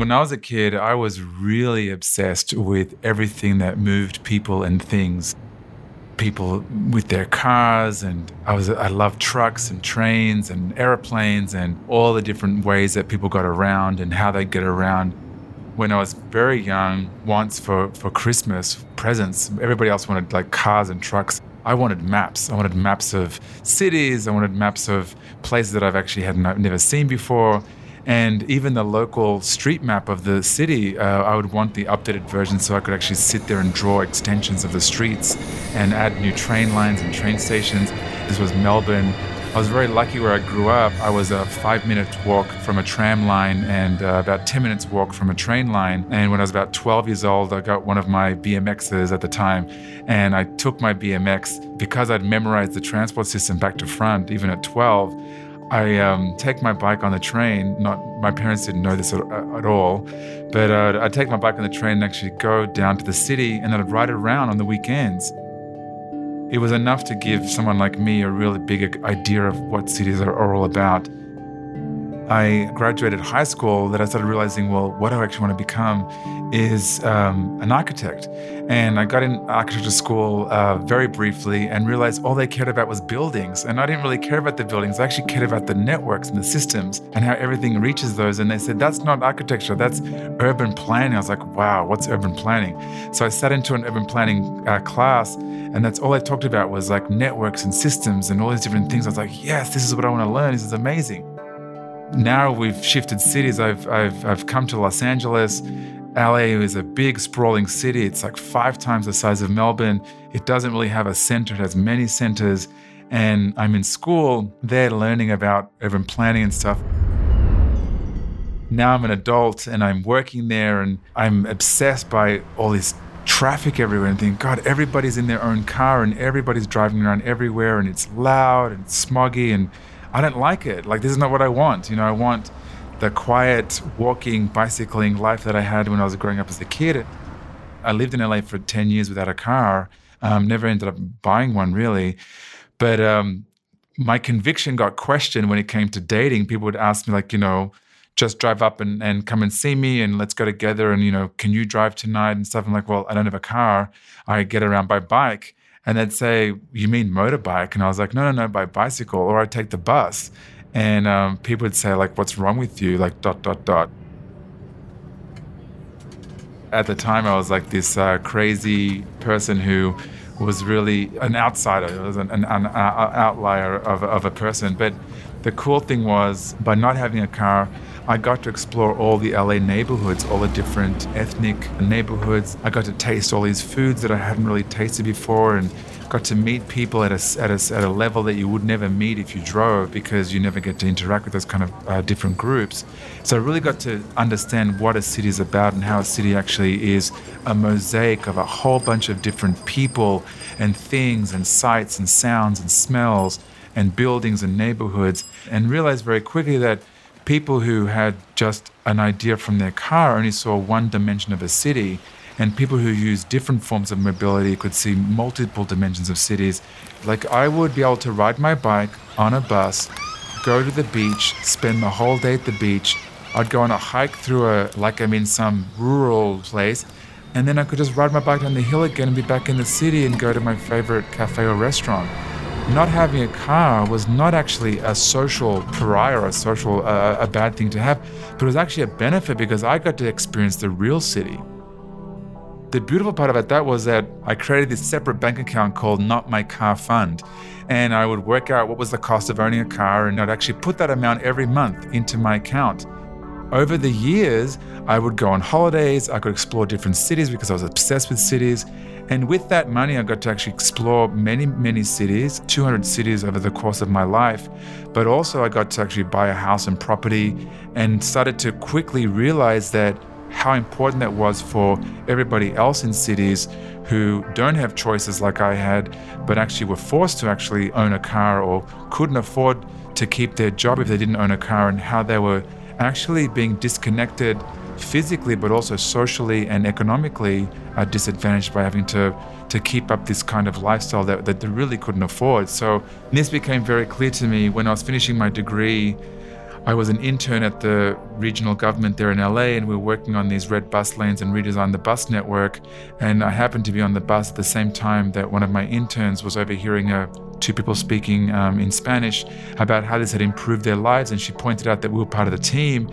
When I was a kid, I was really obsessed with everything that moved people and things. People with their cars, and I was I loved trucks and trains and airplanes and all the different ways that people got around and how they get around. When I was very young, once for, for Christmas presents, everybody else wanted like cars and trucks. I wanted maps. I wanted maps of cities. I wanted maps of places that I've actually had never seen before. And even the local street map of the city, uh, I would want the updated version so I could actually sit there and draw extensions of the streets and add new train lines and train stations. This was Melbourne. I was very lucky where I grew up. I was a five minute walk from a tram line and uh, about 10 minutes walk from a train line. And when I was about 12 years old, I got one of my BMXs at the time. And I took my BMX because I'd memorized the transport system back to front, even at 12. I um, take my bike on the train. Not my parents didn't know this at, at all, but uh, I'd take my bike on the train and actually go down to the city, and then I'd ride around on the weekends. It was enough to give someone like me a really big idea of what cities are, are all about. I graduated high school that I started realizing, well, what I actually want to become is um, an architect. And I got in architecture school uh, very briefly and realized all they cared about was buildings. And I didn't really care about the buildings. I actually cared about the networks and the systems and how everything reaches those. And they said, that's not architecture, that's urban planning. I was like, wow, what's urban planning? So I sat into an urban planning uh, class and that's all I talked about was like networks and systems and all these different things. I was like, yes, this is what I want to learn. This is amazing now we've shifted cities. I've, I've, I've come to Los Angeles. LA is a big, sprawling city. It's like five times the size of Melbourne. It doesn't really have a center, it has many centers. And I'm in school there learning about urban planning and stuff. Now I'm an adult and I'm working there and I'm obsessed by all this traffic everywhere and think, God, everybody's in their own car and everybody's driving around everywhere and it's loud and smoggy and I don't like it. Like this is not what I want. You know, I want the quiet walking, bicycling life that I had when I was growing up as a kid. I lived in LA for 10 years without a car. Um, never ended up buying one really. But um, my conviction got questioned when it came to dating. People would ask me, like, you know, just drive up and, and come and see me and let's go together. And, you know, can you drive tonight and stuff? I'm like, well, I don't have a car. I get around by bike. And they'd say, You mean motorbike? And I was like, No, no, no, by bicycle. Or I'd take the bus. And um, people would say, like, what's wrong with you? Like, dot, dot, dot. At the time, I was like this uh, crazy person who was really an outsider, was an, an, an outlier of, of a person. But the cool thing was, by not having a car, I got to explore all the LA neighborhoods, all the different ethnic neighborhoods. I got to taste all these foods that I hadn't really tasted before and got to meet people at a, at a, at a level that you would never meet if you drove because you never get to interact with those kind of uh, different groups. So I really got to understand what a city is about and how a city actually is a mosaic of a whole bunch of different people and things and sights and sounds and smells and buildings and neighborhoods and realized very quickly that people who had just an idea from their car only saw one dimension of a city, and people who use different forms of mobility could see multiple dimensions of cities. Like I would be able to ride my bike on a bus, go to the beach, spend the whole day at the beach. I'd go on a hike through a like I'm in some rural place, and then I could just ride my bike down the hill again and be back in the city and go to my favorite cafe or restaurant not having a car was not actually a social pariah or a social uh, a bad thing to have, but it was actually a benefit because I got to experience the real city. The beautiful part about that was that I created this separate bank account called Not My Car Fund. And I would work out what was the cost of owning a car, and I'd actually put that amount every month into my account. Over the years, I would go on holidays, I could explore different cities because I was obsessed with cities. And with that money, I got to actually explore many, many cities, 200 cities over the course of my life. But also, I got to actually buy a house and property and started to quickly realize that how important that was for everybody else in cities who don't have choices like I had, but actually were forced to actually own a car or couldn't afford to keep their job if they didn't own a car, and how they were actually being disconnected physically but also socially and economically disadvantaged by having to to keep up this kind of lifestyle that, that they really couldn't afford. So this became very clear to me when I was finishing my degree. I was an intern at the regional government there in LA, and we were working on these red bus lanes and redesign the bus network. And I happened to be on the bus at the same time that one of my interns was overhearing a, two people speaking um, in Spanish about how this had improved their lives. And she pointed out that we were part of the team.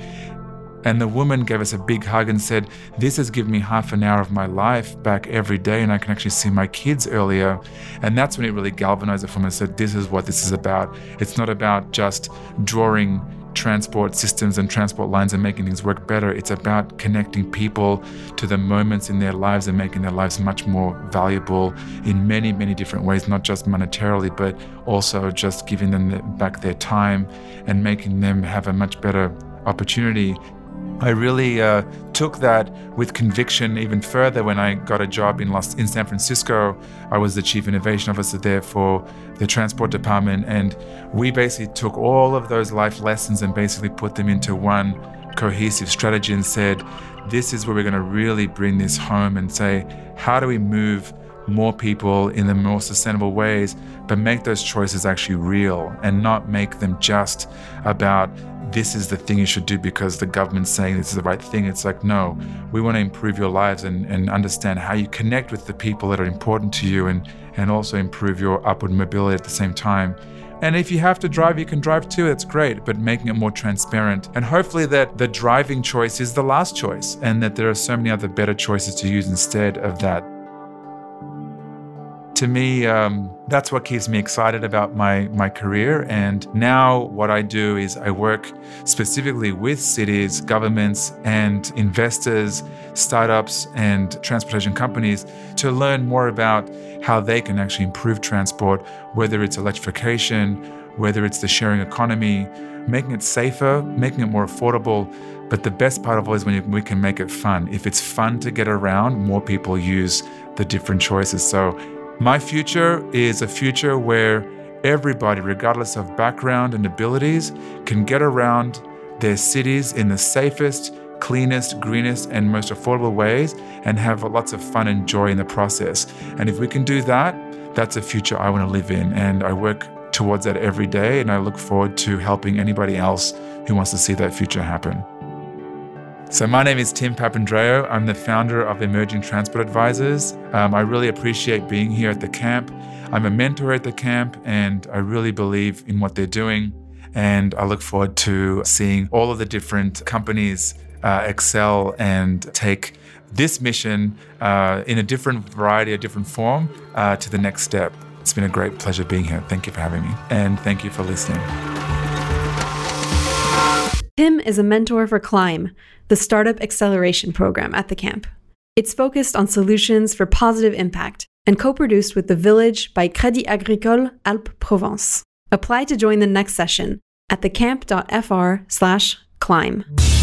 And the woman gave us a big hug and said, This has given me half an hour of my life back every day, and I can actually see my kids earlier. And that's when it really galvanized it for me and said, This is what this is about. It's not about just drawing transport systems and transport lines and making things work better. It's about connecting people to the moments in their lives and making their lives much more valuable in many, many different ways, not just monetarily, but also just giving them back their time and making them have a much better opportunity I really uh, took that with conviction even further when I got a job in Los, in San Francisco. I was the chief innovation officer there for the transport department, and we basically took all of those life lessons and basically put them into one cohesive strategy and said, "This is where we're going to really bring this home and say, how do we move?" more people in the more sustainable ways, but make those choices actually real and not make them just about this is the thing you should do because the government's saying this is the right thing. It's like, no, we want to improve your lives and, and understand how you connect with the people that are important to you and, and also improve your upward mobility at the same time. And if you have to drive, you can drive too. That's great, but making it more transparent. And hopefully, that the driving choice is the last choice and that there are so many other better choices to use instead of that to me, um, that's what keeps me excited about my, my career. And now, what I do is I work specifically with cities, governments, and investors, startups, and transportation companies to learn more about how they can actually improve transport, whether it's electrification, whether it's the sharing economy, making it safer, making it more affordable. But the best part of all is when we can make it fun. If it's fun to get around, more people use the different choices. So my future is a future where everybody, regardless of background and abilities, can get around their cities in the safest, cleanest, greenest, and most affordable ways and have lots of fun and joy in the process. And if we can do that, that's a future I want to live in. And I work towards that every day. And I look forward to helping anybody else who wants to see that future happen. So, my name is Tim Papandreou. I'm the founder of Emerging Transport Advisors. Um, I really appreciate being here at the camp. I'm a mentor at the camp, and I really believe in what they're doing. And I look forward to seeing all of the different companies uh, excel and take this mission uh, in a different variety, a different form uh, to the next step. It's been a great pleasure being here. Thank you for having me, and thank you for listening. Tim is a mentor for Climb, the Startup Acceleration Program at the camp. It's focused on solutions for positive impact and co produced with The Village by Crédit Agricole Alpes Provence. Apply to join the next session at thecamp.fr/climb.